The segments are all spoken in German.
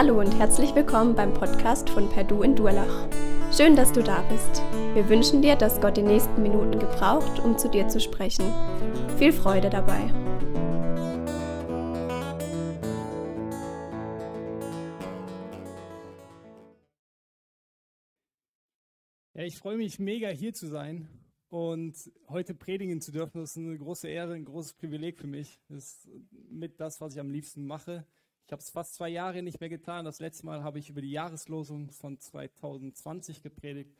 Hallo und herzlich willkommen beim Podcast von Perdu in Durlach. Schön, dass du da bist. Wir wünschen dir, dass Gott die nächsten Minuten gebraucht, um zu dir zu sprechen. Viel Freude dabei. Ja, ich freue mich mega hier zu sein und heute predigen zu dürfen. Das ist eine große Ehre, ein großes Privileg für mich. Das ist mit das, was ich am liebsten mache. Ich habe es fast zwei Jahre nicht mehr getan. Das letzte Mal habe ich über die Jahreslosung von 2020 gepredigt.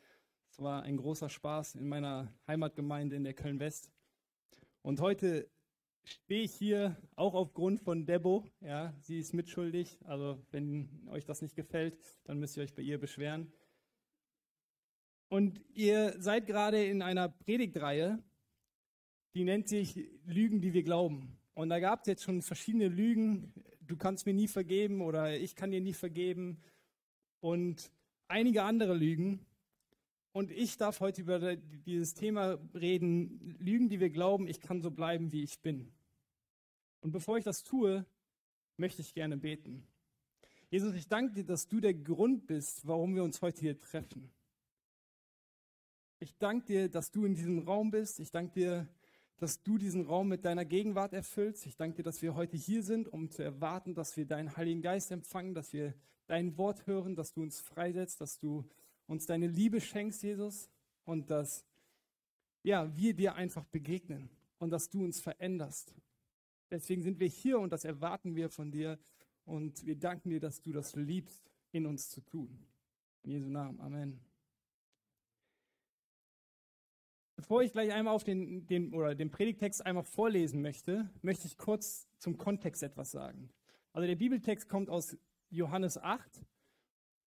Es war ein großer Spaß in meiner Heimatgemeinde in der Köln-West. Und heute stehe ich hier auch aufgrund von Debo. Ja, sie ist mitschuldig. Also wenn euch das nicht gefällt, dann müsst ihr euch bei ihr beschweren. Und ihr seid gerade in einer Predigtreihe, die nennt sich Lügen, die wir glauben. Und da gab es jetzt schon verschiedene Lügen, du kannst mir nie vergeben oder ich kann dir nie vergeben und einige andere Lügen. Und ich darf heute über dieses Thema reden, Lügen, die wir glauben, ich kann so bleiben, wie ich bin. Und bevor ich das tue, möchte ich gerne beten. Jesus, ich danke dir, dass du der Grund bist, warum wir uns heute hier treffen. Ich danke dir, dass du in diesem Raum bist. Ich danke dir, dass du diesen Raum mit deiner Gegenwart erfüllst. Ich danke dir, dass wir heute hier sind, um zu erwarten, dass wir deinen Heiligen Geist empfangen, dass wir dein Wort hören, dass du uns freisetzt, dass du uns deine Liebe schenkst, Jesus, und dass ja, wir dir einfach begegnen und dass du uns veränderst. Deswegen sind wir hier und das erwarten wir von dir und wir danken dir, dass du das liebst, in uns zu tun. In Jesu Namen. Amen. Bevor ich gleich einmal auf den, den, oder den Predigtext einmal vorlesen möchte, möchte ich kurz zum Kontext etwas sagen. Also der Bibeltext kommt aus Johannes 8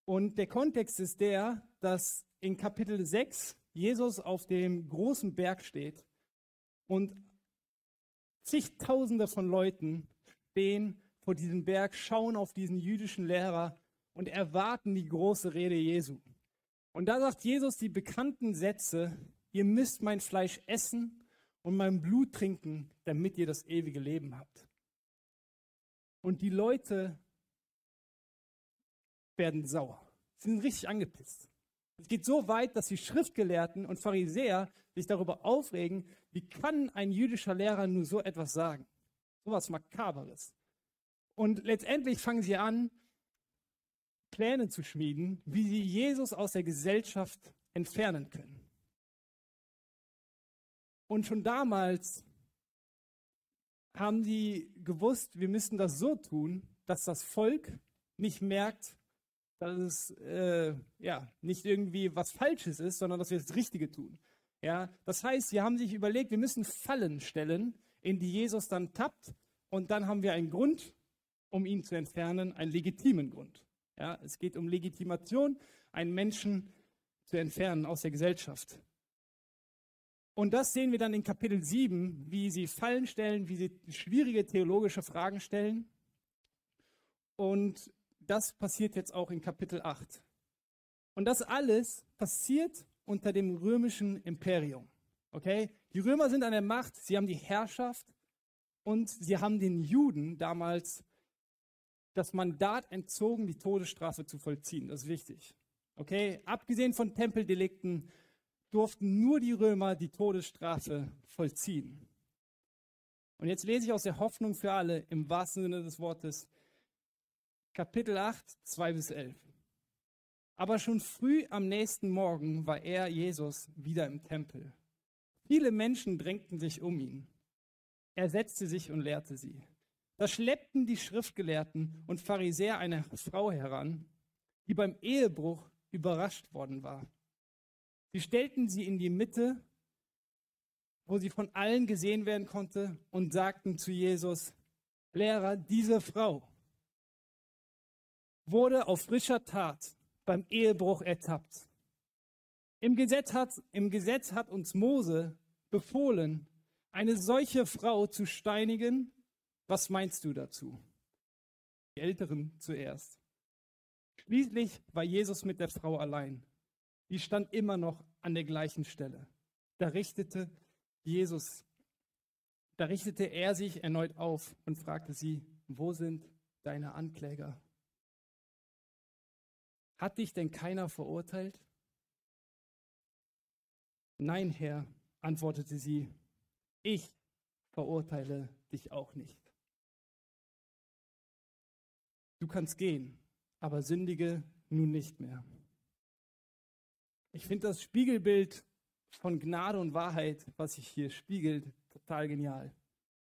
und der Kontext ist der, dass in Kapitel 6 Jesus auf dem großen Berg steht und zigtausende von Leuten stehen vor diesem Berg, schauen auf diesen jüdischen Lehrer und erwarten die große Rede Jesu. Und da sagt Jesus die bekannten Sätze, ihr müsst mein Fleisch essen und mein Blut trinken, damit ihr das ewige Leben habt. Und die Leute werden sauer. Sie sind richtig angepisst. Es geht so weit, dass die Schriftgelehrten und Pharisäer sich darüber aufregen, wie kann ein jüdischer Lehrer nur so etwas sagen? So was Makaberes. Und letztendlich fangen sie an, Pläne zu schmieden, wie sie Jesus aus der Gesellschaft entfernen können. Und schon damals haben die gewusst, wir müssen das so tun, dass das Volk nicht merkt, dass es äh, ja, nicht irgendwie was Falsches ist, sondern dass wir das Richtige tun. Ja, das heißt, sie haben sich überlegt, wir müssen Fallen stellen, in die Jesus dann tappt, und dann haben wir einen Grund, um ihn zu entfernen, einen legitimen Grund. Ja, es geht um Legitimation, einen Menschen zu entfernen aus der Gesellschaft. Und das sehen wir dann in Kapitel 7, wie sie Fallen stellen, wie sie schwierige theologische Fragen stellen. Und das passiert jetzt auch in Kapitel 8. Und das alles passiert unter dem römischen Imperium. Okay? Die Römer sind an der Macht, sie haben die Herrschaft und sie haben den Juden damals das Mandat entzogen, die Todesstrafe zu vollziehen. Das ist wichtig. Okay? Abgesehen von Tempeldelikten durften nur die Römer die Todesstrafe vollziehen. Und jetzt lese ich aus der Hoffnung für alle im wahrsten Sinne des Wortes Kapitel 8, 2 bis 11. Aber schon früh am nächsten Morgen war er, Jesus, wieder im Tempel. Viele Menschen drängten sich um ihn. Er setzte sich und lehrte sie. Da schleppten die Schriftgelehrten und Pharisäer eine Frau heran, die beim Ehebruch überrascht worden war. Sie stellten sie in die Mitte, wo sie von allen gesehen werden konnte und sagten zu Jesus, Lehrer, diese Frau wurde auf frischer Tat beim Ehebruch ertappt. Im Gesetz hat, im Gesetz hat uns Mose befohlen, eine solche Frau zu steinigen. Was meinst du dazu? Die Älteren zuerst. Schließlich war Jesus mit der Frau allein die stand immer noch an der gleichen Stelle. Da richtete Jesus, da richtete er sich erneut auf und fragte sie, wo sind deine Ankläger? Hat dich denn keiner verurteilt? Nein, Herr, antwortete sie, ich verurteile dich auch nicht. Du kannst gehen, aber sündige nun nicht mehr. Ich finde das Spiegelbild von Gnade und Wahrheit, was sich hier spiegelt, total genial.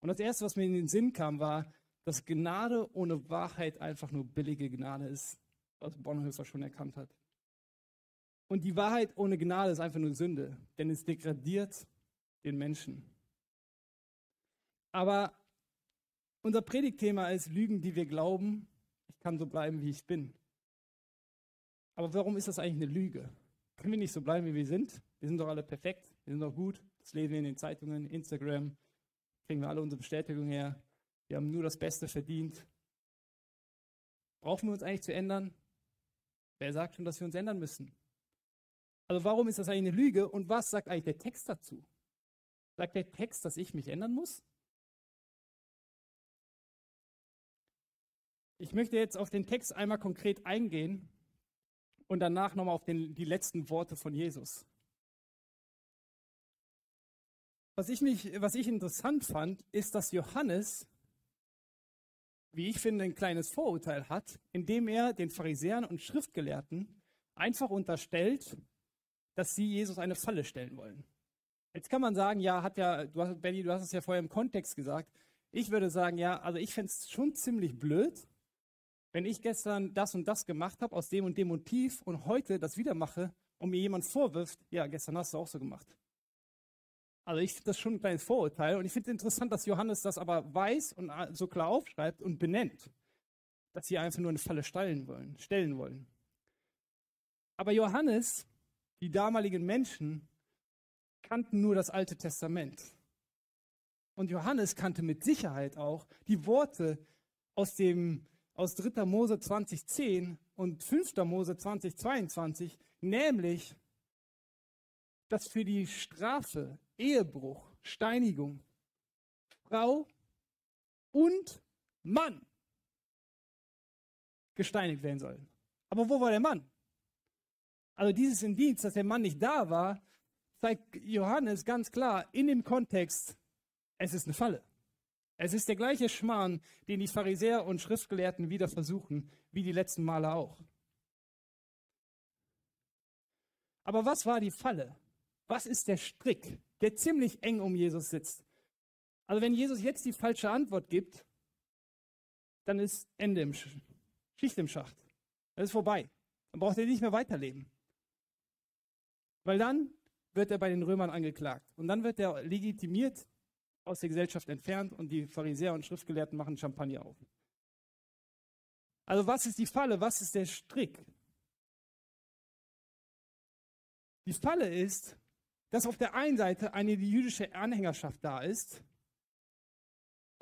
Und das Erste, was mir in den Sinn kam, war, dass Gnade ohne Wahrheit einfach nur billige Gnade ist, was Bonhoeffer schon erkannt hat. Und die Wahrheit ohne Gnade ist einfach nur Sünde, denn es degradiert den Menschen. Aber unser Predigtthema ist Lügen, die wir glauben, ich kann so bleiben, wie ich bin. Aber warum ist das eigentlich eine Lüge? Können wir nicht so bleiben, wie wir sind? Wir sind doch alle perfekt, wir sind doch gut. Das lesen wir in den Zeitungen, Instagram, kriegen wir alle unsere Bestätigung her. Wir haben nur das Beste verdient. Brauchen wir uns eigentlich zu ändern? Wer sagt schon, dass wir uns ändern müssen? Also warum ist das eigentlich eine Lüge und was sagt eigentlich der Text dazu? Sagt der Text, dass ich mich ändern muss? Ich möchte jetzt auf den Text einmal konkret eingehen und danach nochmal auf den, die letzten Worte von Jesus. Was ich, mich, was ich interessant fand, ist, dass Johannes, wie ich finde, ein kleines Vorurteil hat, indem er den Pharisäern und Schriftgelehrten einfach unterstellt, dass sie Jesus eine Falle stellen wollen. Jetzt kann man sagen, ja, hat ja, du hast, Benny, du hast es ja vorher im Kontext gesagt. Ich würde sagen, ja, also ich fände es schon ziemlich blöd, wenn ich gestern das und das gemacht habe aus dem und dem Motiv und heute das wieder mache und mir jemand vorwirft, ja, gestern hast du auch so gemacht. Also ich finde das schon ein kleines Vorurteil und ich finde es interessant, dass Johannes das aber weiß und so klar aufschreibt und benennt, dass sie einfach nur eine Falle stellen wollen, stellen wollen. Aber Johannes, die damaligen Menschen, kannten nur das Alte Testament. Und Johannes kannte mit Sicherheit auch die Worte aus dem aus 3. Mose 2010 und 5. Mose 2022, nämlich, dass für die Strafe, Ehebruch, Steinigung, Frau und Mann gesteinigt werden sollen. Aber wo war der Mann? Also dieses Indiz, dass der Mann nicht da war, zeigt Johannes ganz klar in dem Kontext, es ist eine Falle. Es ist der gleiche Schmarrn, den die Pharisäer und Schriftgelehrten wieder versuchen, wie die letzten Male auch. Aber was war die Falle? Was ist der Strick, der ziemlich eng um Jesus sitzt? Also wenn Jesus jetzt die falsche Antwort gibt, dann ist Ende im Sch Schicht im Schacht. Das ist vorbei. Dann braucht er nicht mehr weiterleben. Weil dann wird er bei den Römern angeklagt. Und dann wird er legitimiert aus der Gesellschaft entfernt und die Pharisäer und Schriftgelehrten machen Champagner auf. Also was ist die Falle? Was ist der Strick? Die Falle ist, dass auf der einen Seite eine jüdische Anhängerschaft da ist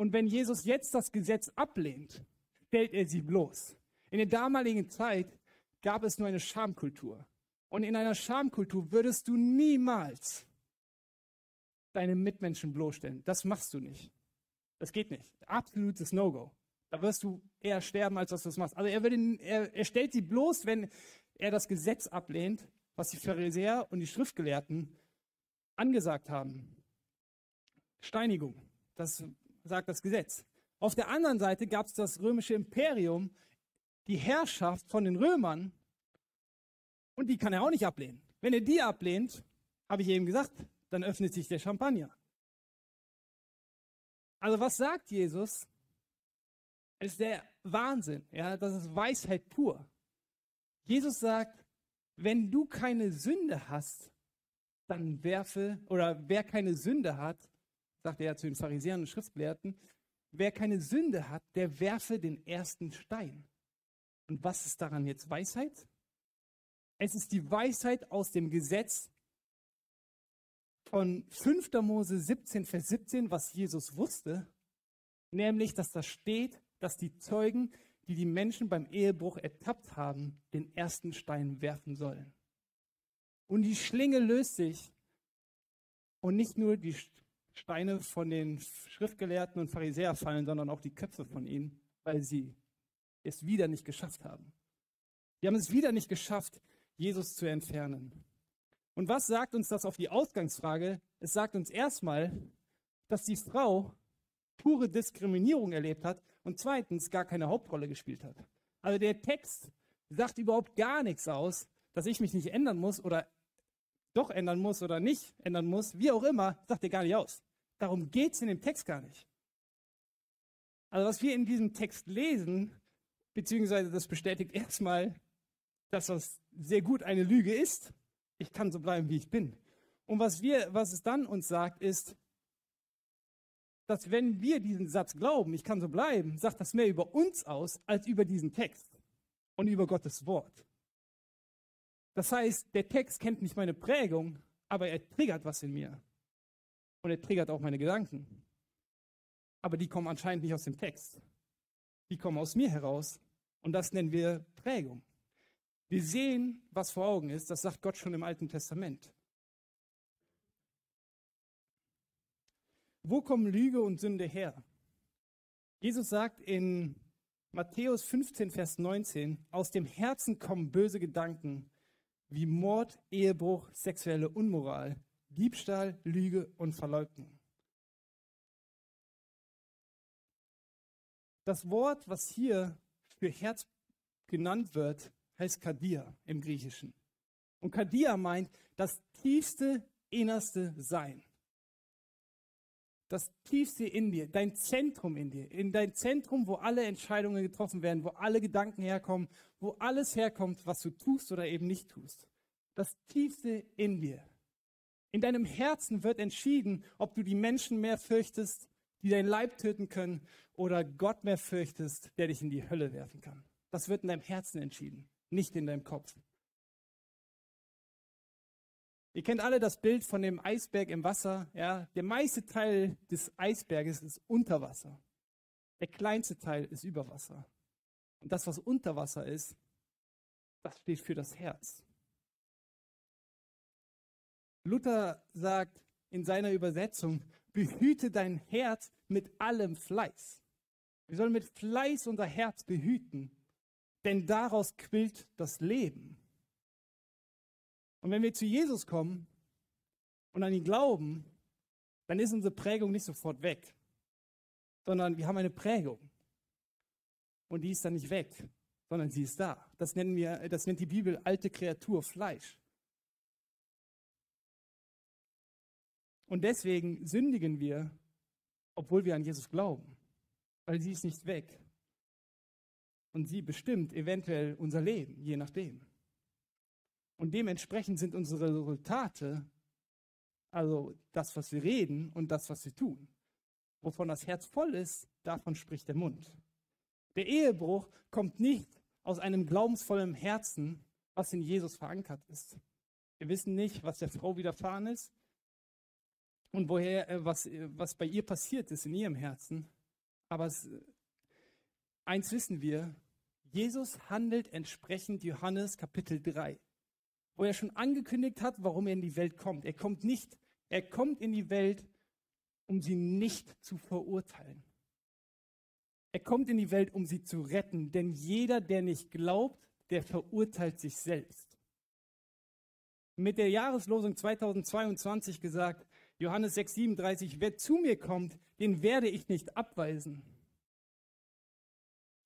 und wenn Jesus jetzt das Gesetz ablehnt, stellt er sie bloß. In der damaligen Zeit gab es nur eine Schamkultur. Und in einer Schamkultur würdest du niemals deine Mitmenschen bloßstellen. Das machst du nicht. Das geht nicht. Absolutes No-Go. Da wirst du eher sterben, als dass du das machst. Also er, würde, er, er stellt sie bloß, wenn er das Gesetz ablehnt, was die Pharisäer und die Schriftgelehrten angesagt haben. Steinigung, das sagt das Gesetz. Auf der anderen Seite gab es das römische Imperium, die Herrschaft von den Römern, und die kann er auch nicht ablehnen. Wenn er die ablehnt, habe ich eben gesagt, dann öffnet sich der Champagner. Also was sagt Jesus? Es ist der Wahnsinn. Ja, das ist Weisheit pur. Jesus sagt, wenn du keine Sünde hast, dann werfe, oder wer keine Sünde hat, sagt er zu den Pharisäern und Schriftgelehrten, wer keine Sünde hat, der werfe den ersten Stein. Und was ist daran jetzt Weisheit? Es ist die Weisheit aus dem Gesetz, von 5. Mose 17, Vers 17, was Jesus wusste, nämlich, dass da steht, dass die Zeugen, die die Menschen beim Ehebruch ertappt haben, den ersten Stein werfen sollen. Und die Schlinge löst sich und nicht nur die Steine von den Schriftgelehrten und Pharisäern fallen, sondern auch die Köpfe von ihnen, weil sie es wieder nicht geschafft haben. Wir haben es wieder nicht geschafft, Jesus zu entfernen. Und was sagt uns das auf die Ausgangsfrage? Es sagt uns erstmal, dass die Frau pure Diskriminierung erlebt hat und zweitens gar keine Hauptrolle gespielt hat. Also der Text sagt überhaupt gar nichts aus, dass ich mich nicht ändern muss oder doch ändern muss oder nicht ändern muss, wie auch immer, sagt er gar nicht aus. Darum geht es in dem Text gar nicht. Also was wir in diesem Text lesen, beziehungsweise das bestätigt erstmal, dass das sehr gut eine Lüge ist. Ich kann so bleiben, wie ich bin. Und was wir, was es dann uns sagt, ist, dass wenn wir diesen Satz glauben, ich kann so bleiben, sagt das mehr über uns aus als über diesen Text und über Gottes Wort. Das heißt, der Text kennt nicht meine Prägung, aber er triggert was in mir. Und er triggert auch meine Gedanken. Aber die kommen anscheinend nicht aus dem Text. Die kommen aus mir heraus. Und das nennen wir Prägung. Wir sehen, was vor Augen ist. Das sagt Gott schon im Alten Testament. Wo kommen Lüge und Sünde her? Jesus sagt in Matthäus 15, Vers 19, aus dem Herzen kommen böse Gedanken wie Mord, Ehebruch, sexuelle Unmoral, Diebstahl, Lüge und Verleugnung. Das Wort, was hier für Herz genannt wird, heißt Kadir im Griechischen. Und Kadir meint das tiefste, innerste Sein das tiefste in dir, dein Zentrum in dir, in dein Zentrum, wo alle Entscheidungen getroffen werden, wo alle Gedanken herkommen, wo alles herkommt, was du tust oder eben nicht tust. Das tiefste in dir. In deinem Herzen wird entschieden, ob du die Menschen mehr fürchtest, die dein Leib töten können, oder Gott mehr fürchtest, der dich in die Hölle werfen kann. Das wird in deinem Herzen entschieden, nicht in deinem Kopf. Ihr kennt alle das Bild von dem Eisberg im Wasser. Ja? Der meiste Teil des Eisberges ist unter Wasser. Der kleinste Teil ist über Wasser. Und das, was unter Wasser ist, das steht für das Herz. Luther sagt in seiner Übersetzung, behüte dein Herz mit allem Fleiß. Wir sollen mit Fleiß unser Herz behüten, denn daraus quillt das Leben. Und wenn wir zu Jesus kommen und an ihn glauben, dann ist unsere Prägung nicht sofort weg, sondern wir haben eine Prägung. Und die ist dann nicht weg, sondern sie ist da. Das nennen wir, das nennt die Bibel alte Kreatur, Fleisch. Und deswegen sündigen wir, obwohl wir an Jesus glauben, weil sie ist nicht weg. Und sie bestimmt eventuell unser Leben, je nachdem. Und dementsprechend sind unsere Resultate, also das, was wir reden und das, was wir tun. Wovon das Herz voll ist, davon spricht der Mund. Der Ehebruch kommt nicht aus einem glaubensvollen Herzen, was in Jesus verankert ist. Wir wissen nicht, was der Frau widerfahren ist und woher, äh, was, äh, was bei ihr passiert ist in ihrem Herzen. Aber es, eins wissen wir, Jesus handelt entsprechend Johannes Kapitel 3 wo er schon angekündigt hat, warum er in die Welt kommt. Er kommt nicht, er kommt in die Welt, um sie nicht zu verurteilen. Er kommt in die Welt, um sie zu retten, denn jeder, der nicht glaubt, der verurteilt sich selbst. Mit der Jahreslosung 2022 gesagt, Johannes 6,37, wer zu mir kommt, den werde ich nicht abweisen.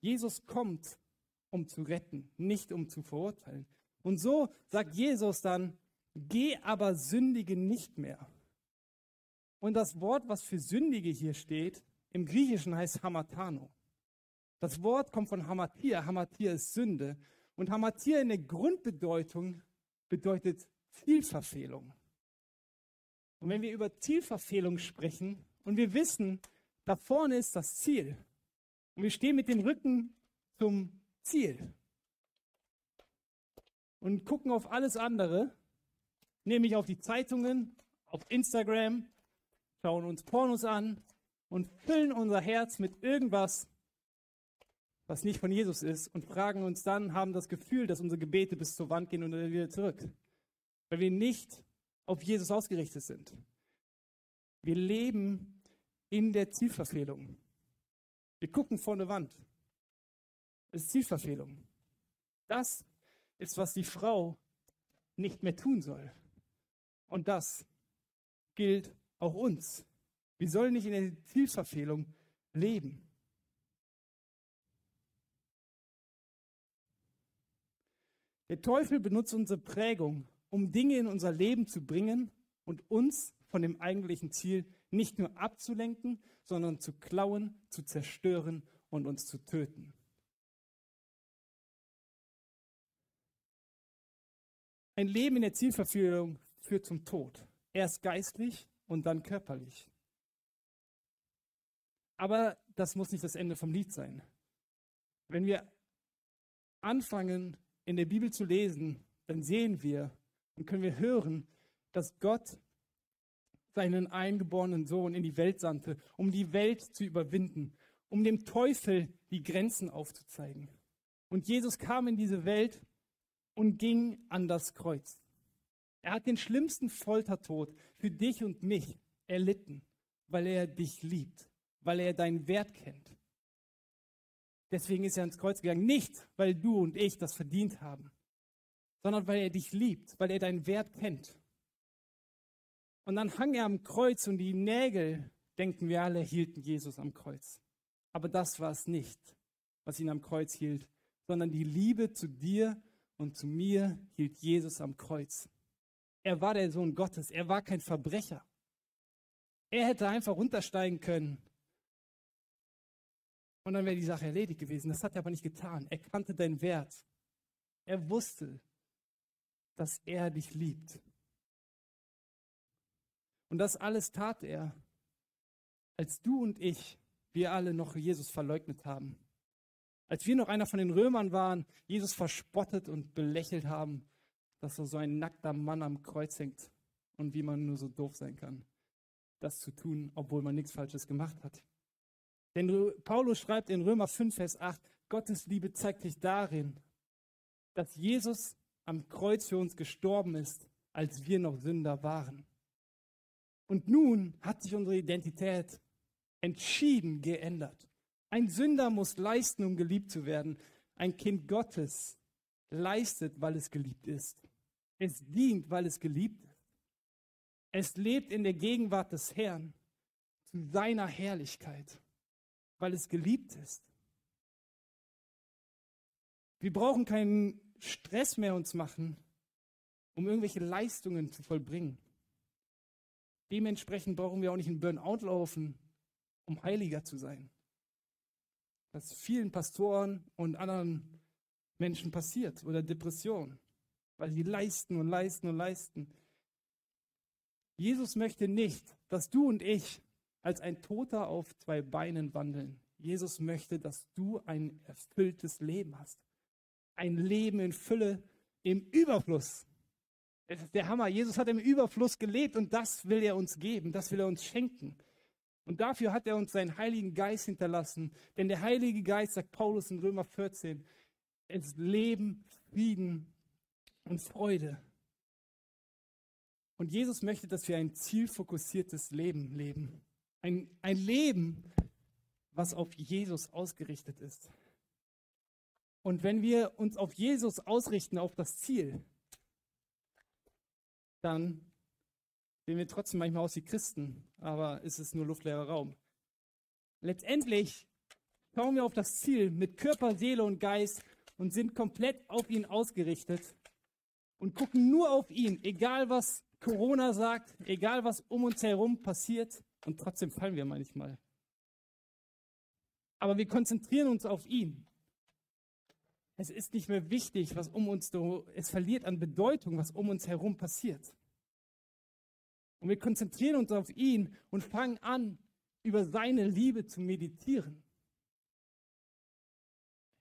Jesus kommt, um zu retten, nicht um zu verurteilen. Und so sagt Jesus dann, geh aber sündige nicht mehr. Und das Wort, was für sündige hier steht, im Griechischen heißt Hamatano. Das Wort kommt von Hamatia. Hamatia ist Sünde. Und Hamatia in der Grundbedeutung bedeutet Zielverfehlung. Und wenn wir über Zielverfehlung sprechen und wir wissen, da vorne ist das Ziel und wir stehen mit dem Rücken zum Ziel, und gucken auf alles andere, nämlich auf die Zeitungen, auf Instagram, schauen uns Pornos an und füllen unser Herz mit irgendwas, was nicht von Jesus ist und fragen uns dann, haben das Gefühl, dass unsere Gebete bis zur Wand gehen und dann wieder zurück, weil wir nicht auf Jesus ausgerichtet sind. Wir leben in der Zielverfehlung. Wir gucken vor eine Wand. Ist Zielverfehlung. Das ist, was die Frau nicht mehr tun soll. Und das gilt auch uns. Wir sollen nicht in der Zielverfehlung leben. Der Teufel benutzt unsere Prägung, um Dinge in unser Leben zu bringen und uns von dem eigentlichen Ziel nicht nur abzulenken, sondern zu klauen, zu zerstören und uns zu töten. Ein Leben in der Zielverführung führt zum Tod. Erst geistlich und dann körperlich. Aber das muss nicht das Ende vom Lied sein. Wenn wir anfangen, in der Bibel zu lesen, dann sehen wir und können wir hören, dass Gott seinen eingeborenen Sohn in die Welt sandte, um die Welt zu überwinden, um dem Teufel die Grenzen aufzuzeigen. Und Jesus kam in diese Welt und ging an das Kreuz. Er hat den schlimmsten Foltertod für dich und mich erlitten, weil er dich liebt, weil er deinen Wert kennt. Deswegen ist er ans Kreuz gegangen, nicht weil du und ich das verdient haben, sondern weil er dich liebt, weil er deinen Wert kennt. Und dann hang er am Kreuz und die Nägel, denken wir alle, hielten Jesus am Kreuz. Aber das war es nicht, was ihn am Kreuz hielt, sondern die Liebe zu dir und zu mir hielt Jesus am Kreuz. Er war der Sohn Gottes, er war kein Verbrecher. Er hätte einfach runtersteigen können. Und dann wäre die Sache erledigt gewesen. Das hat er aber nicht getan. Er kannte deinen Wert. Er wusste, dass er dich liebt. Und das alles tat er, als du und ich, wir alle noch Jesus verleugnet haben. Als wir noch einer von den Römern waren, Jesus verspottet und belächelt haben, dass so ein nackter Mann am Kreuz hängt und wie man nur so doof sein kann, das zu tun, obwohl man nichts Falsches gemacht hat. Denn Paulus schreibt in Römer 5, Vers 8, Gottes Liebe zeigt sich darin, dass Jesus am Kreuz für uns gestorben ist, als wir noch Sünder waren. Und nun hat sich unsere Identität entschieden geändert. Ein Sünder muss leisten, um geliebt zu werden. Ein Kind Gottes leistet, weil es geliebt ist. Es dient, weil es geliebt ist. Es lebt in der Gegenwart des Herrn zu seiner Herrlichkeit, weil es geliebt ist. Wir brauchen keinen Stress mehr uns machen, um irgendwelche Leistungen zu vollbringen. Dementsprechend brauchen wir auch nicht in Burnout laufen, um heiliger zu sein. Was vielen Pastoren und anderen Menschen passiert oder Depression, weil sie leisten und leisten und leisten. Jesus möchte nicht, dass du und ich als ein Toter auf zwei Beinen wandeln. Jesus möchte, dass du ein erfülltes Leben hast. Ein Leben in Fülle, im Überfluss. Es ist der Hammer. Jesus hat im Überfluss gelebt und das will er uns geben, das will er uns schenken. Und dafür hat er uns seinen Heiligen Geist hinterlassen. Denn der Heilige Geist, sagt Paulus in Römer 14, ist Leben, Frieden und Freude. Und Jesus möchte, dass wir ein zielfokussiertes Leben leben. Ein, ein Leben, was auf Jesus ausgerichtet ist. Und wenn wir uns auf Jesus ausrichten, auf das Ziel, dann sehen wir trotzdem manchmal aus wie Christen, aber es ist nur luftleerer Raum. Letztendlich schauen wir auf das Ziel mit Körper, Seele und Geist und sind komplett auf ihn ausgerichtet und gucken nur auf ihn, egal was Corona sagt, egal was um uns herum passiert und trotzdem fallen wir manchmal. Aber wir konzentrieren uns auf ihn. Es ist nicht mehr wichtig, was um uns, es verliert an Bedeutung, was um uns herum passiert. Und wir konzentrieren uns auf ihn und fangen an, über seine Liebe zu meditieren.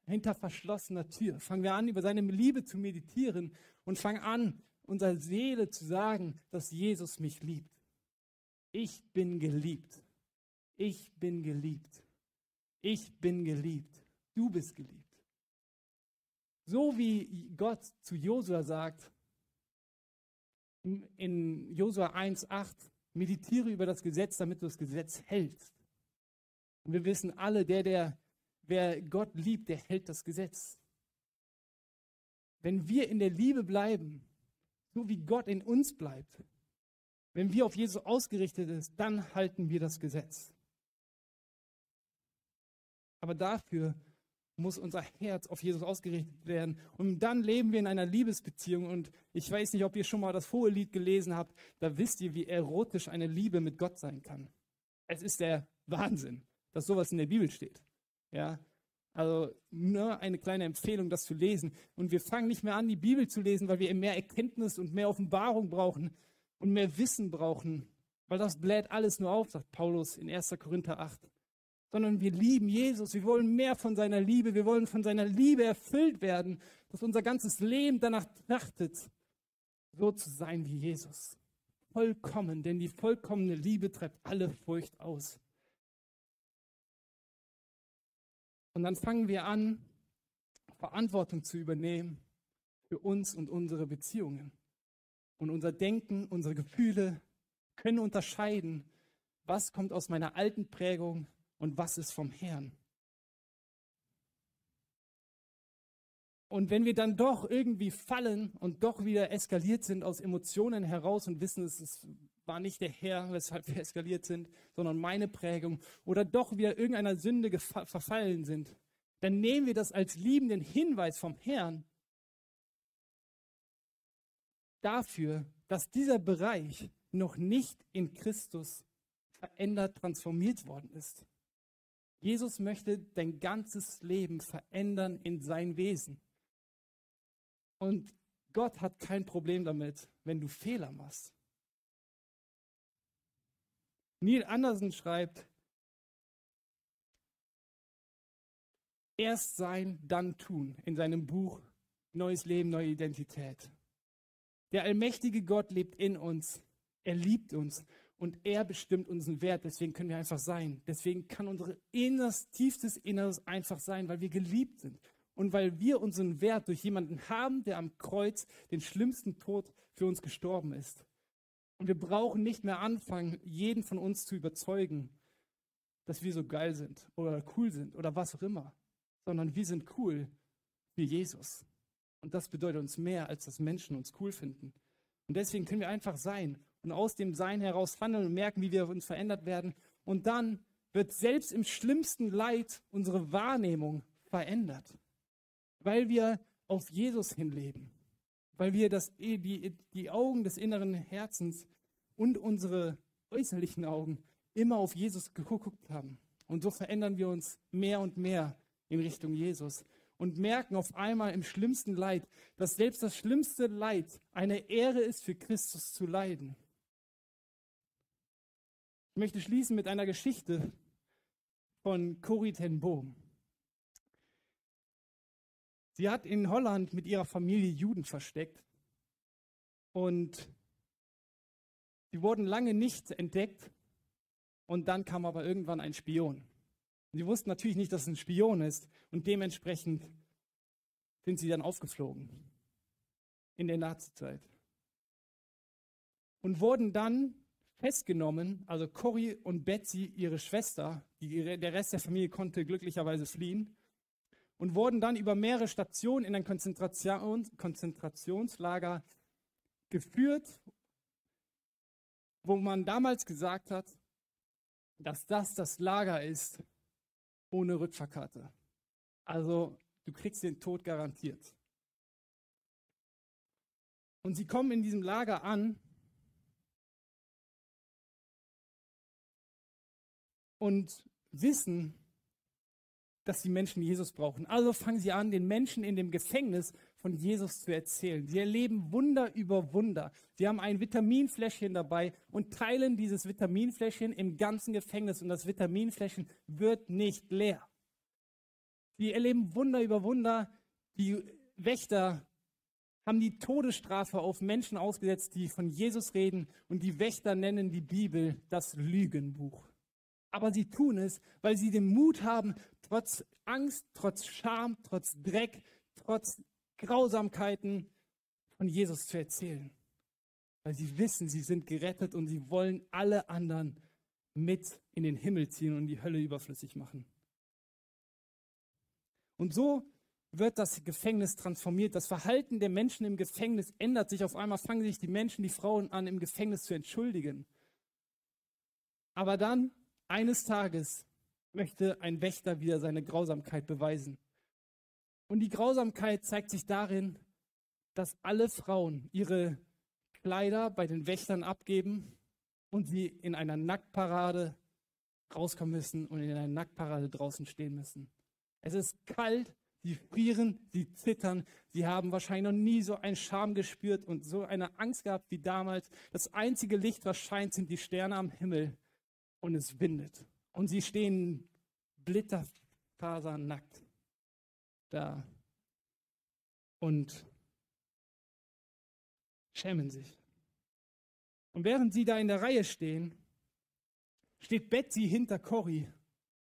Hinter verschlossener Tür fangen wir an, über seine Liebe zu meditieren und fangen an, unserer Seele zu sagen, dass Jesus mich liebt. Ich bin geliebt. Ich bin geliebt. Ich bin geliebt. Du bist geliebt. So wie Gott zu Josua sagt, in Josua 1,8, meditiere über das Gesetz, damit du das Gesetz hältst. Und wir wissen alle, der, der, wer Gott liebt, der hält das Gesetz. wenn wir in der Liebe bleiben, so wie Gott in uns bleibt, wenn wir auf Jesus ausgerichtet sind, dann halten wir das Gesetz. Aber dafür muss unser Herz auf Jesus ausgerichtet werden. Und dann leben wir in einer Liebesbeziehung. Und ich weiß nicht, ob ihr schon mal das hohe Lied gelesen habt. Da wisst ihr, wie erotisch eine Liebe mit Gott sein kann. Es ist der Wahnsinn, dass sowas in der Bibel steht. Ja, also nur eine kleine Empfehlung, das zu lesen. Und wir fangen nicht mehr an, die Bibel zu lesen, weil wir mehr Erkenntnis und mehr Offenbarung brauchen und mehr Wissen brauchen. Weil das bläht alles nur auf, sagt Paulus in 1. Korinther 8 sondern wir lieben Jesus. Wir wollen mehr von seiner Liebe. Wir wollen von seiner Liebe erfüllt werden, dass unser ganzes Leben danach trachtet, so zu sein wie Jesus. Vollkommen, denn die vollkommene Liebe treibt alle Furcht aus. Und dann fangen wir an, Verantwortung zu übernehmen für uns und unsere Beziehungen. Und unser Denken, unsere Gefühle können unterscheiden, was kommt aus meiner alten Prägung und was ist vom Herrn. Und wenn wir dann doch irgendwie fallen und doch wieder eskaliert sind aus Emotionen heraus und wissen, es war nicht der Herr, weshalb wir eskaliert sind, sondern meine Prägung, oder doch wieder irgendeiner Sünde verfallen sind, dann nehmen wir das als liebenden Hinweis vom Herrn dafür, dass dieser Bereich noch nicht in Christus verändert, transformiert worden ist. Jesus möchte dein ganzes Leben verändern in sein Wesen. Und Gott hat kein Problem damit, wenn du Fehler machst. Neil Anderson schreibt, erst sein, dann tun in seinem Buch Neues Leben, neue Identität. Der allmächtige Gott lebt in uns. Er liebt uns und er bestimmt unseren Wert. Deswegen können wir einfach sein. Deswegen kann unser innerstes, tiefstes Inneres einfach sein, weil wir geliebt sind. Und weil wir unseren Wert durch jemanden haben, der am Kreuz den schlimmsten Tod für uns gestorben ist. Und wir brauchen nicht mehr anfangen, jeden von uns zu überzeugen, dass wir so geil sind oder cool sind oder was auch immer, sondern wir sind cool wie Jesus. Und das bedeutet uns mehr, als dass Menschen uns cool finden. Und deswegen können wir einfach sein und aus dem Sein heraus handeln und merken, wie wir uns verändert werden. Und dann wird selbst im schlimmsten Leid unsere Wahrnehmung verändert, weil wir auf Jesus hinleben, weil wir das, die, die Augen des inneren Herzens und unsere äußerlichen Augen immer auf Jesus geguckt haben. Und so verändern wir uns mehr und mehr in Richtung Jesus und merken auf einmal im schlimmsten Leid, dass selbst das schlimmste Leid eine Ehre ist, für Christus zu leiden. Ich möchte schließen mit einer Geschichte von Corrie ten Boom. Sie hat in Holland mit ihrer Familie Juden versteckt und sie wurden lange nicht entdeckt und dann kam aber irgendwann ein Spion. Sie wussten natürlich nicht, dass es ein Spion ist und dementsprechend sind sie dann aufgeflogen in der Nazizeit und wurden dann festgenommen, also Cory und Betsy, ihre Schwester, die, der Rest der Familie konnte glücklicherweise fliehen und wurden dann über mehrere Stationen in ein Konzentration, Konzentrationslager geführt, wo man damals gesagt hat, dass das das Lager ist ohne Rückfahrkarte. Also du kriegst den Tod garantiert. Und sie kommen in diesem Lager an und wissen, dass die Menschen Jesus brauchen. Also fangen sie an, den Menschen in dem Gefängnis von Jesus zu erzählen. Sie erleben Wunder über Wunder. Sie haben ein Vitaminfläschchen dabei und teilen dieses Vitaminfläschchen im ganzen Gefängnis und das Vitaminfläschchen wird nicht leer. Sie erleben Wunder über Wunder. Die Wächter haben die Todesstrafe auf Menschen ausgesetzt, die von Jesus reden und die Wächter nennen die Bibel das Lügenbuch aber sie tun es, weil sie den Mut haben, trotz Angst, trotz Scham, trotz Dreck, trotz Grausamkeiten von Jesus zu erzählen. Weil sie wissen, sie sind gerettet und sie wollen alle anderen mit in den Himmel ziehen und die Hölle überflüssig machen. Und so wird das Gefängnis transformiert. Das Verhalten der Menschen im Gefängnis ändert sich. Auf einmal fangen sich die Menschen, die Frauen an, im Gefängnis zu entschuldigen. Aber dann, eines Tages, möchte ein Wächter wieder seine Grausamkeit beweisen. Und die Grausamkeit zeigt sich darin, dass alle Frauen ihre Kleider bei den Wächtern abgeben und sie in einer Nacktparade rauskommen müssen und in einer Nacktparade draußen stehen müssen. Es ist kalt, sie frieren, sie zittern, sie haben wahrscheinlich noch nie so einen Scham gespürt und so eine Angst gehabt wie damals. Das einzige Licht, was scheint, sind die Sterne am Himmel und es windet. Und sie stehen blitterfasernackt da und schämen sich. Und während sie da in der Reihe stehen, steht Betsy hinter Cory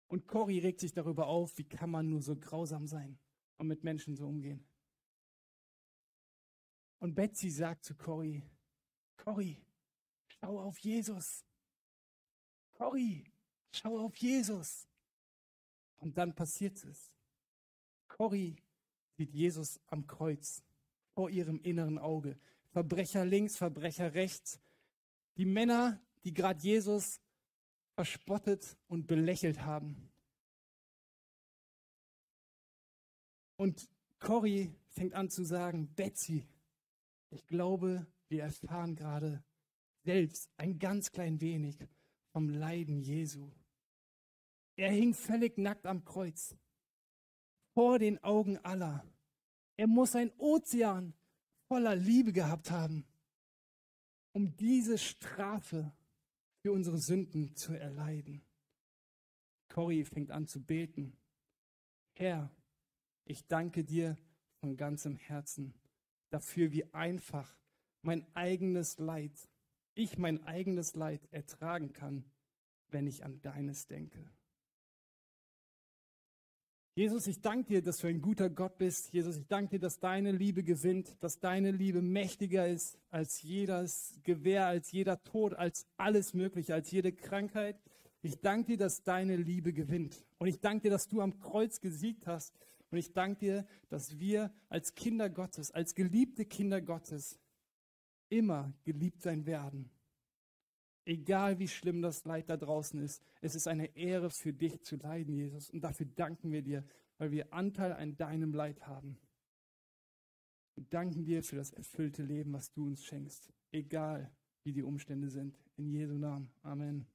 und Cory regt sich darüber auf, wie kann man nur so grausam sein und mit Menschen so umgehen. Und Betsy sagt zu Cory, Cory, schau auf Jesus. Cory, schau auf Jesus. Und dann passiert es. Cory sieht Jesus am Kreuz vor ihrem inneren Auge. Verbrecher links, Verbrecher rechts. Die Männer, die gerade Jesus verspottet und belächelt haben. Und Cory fängt an zu sagen, Betsy, ich glaube, wir erfahren gerade selbst ein ganz klein wenig vom Leiden Jesu. Er hing völlig nackt am Kreuz, vor den Augen aller. Er muss ein Ozean voller Liebe gehabt haben, um diese Strafe für unsere Sünden zu erleiden. Cory fängt an zu beten. Herr, ich danke dir von ganzem Herzen dafür, wie einfach mein eigenes Leid, ich mein eigenes Leid ertragen kann, wenn ich an deines denke. Jesus, ich danke dir, dass du ein guter Gott bist. Jesus, ich danke dir, dass deine Liebe gewinnt, dass deine Liebe mächtiger ist als jedes Gewehr, als jeder Tod, als alles Mögliche, als jede Krankheit. Ich danke dir, dass deine Liebe gewinnt. Und ich danke dir, dass du am Kreuz gesiegt hast. Und ich danke dir, dass wir als Kinder Gottes, als geliebte Kinder Gottes, immer geliebt sein werden. Egal wie schlimm das Leid da draußen ist, es ist eine Ehre für dich zu leiden, Jesus. Und dafür danken wir dir, weil wir Anteil an deinem Leid haben. Wir danken dir für das erfüllte Leben, was du uns schenkst, egal wie die Umstände sind. In Jesu Namen. Amen.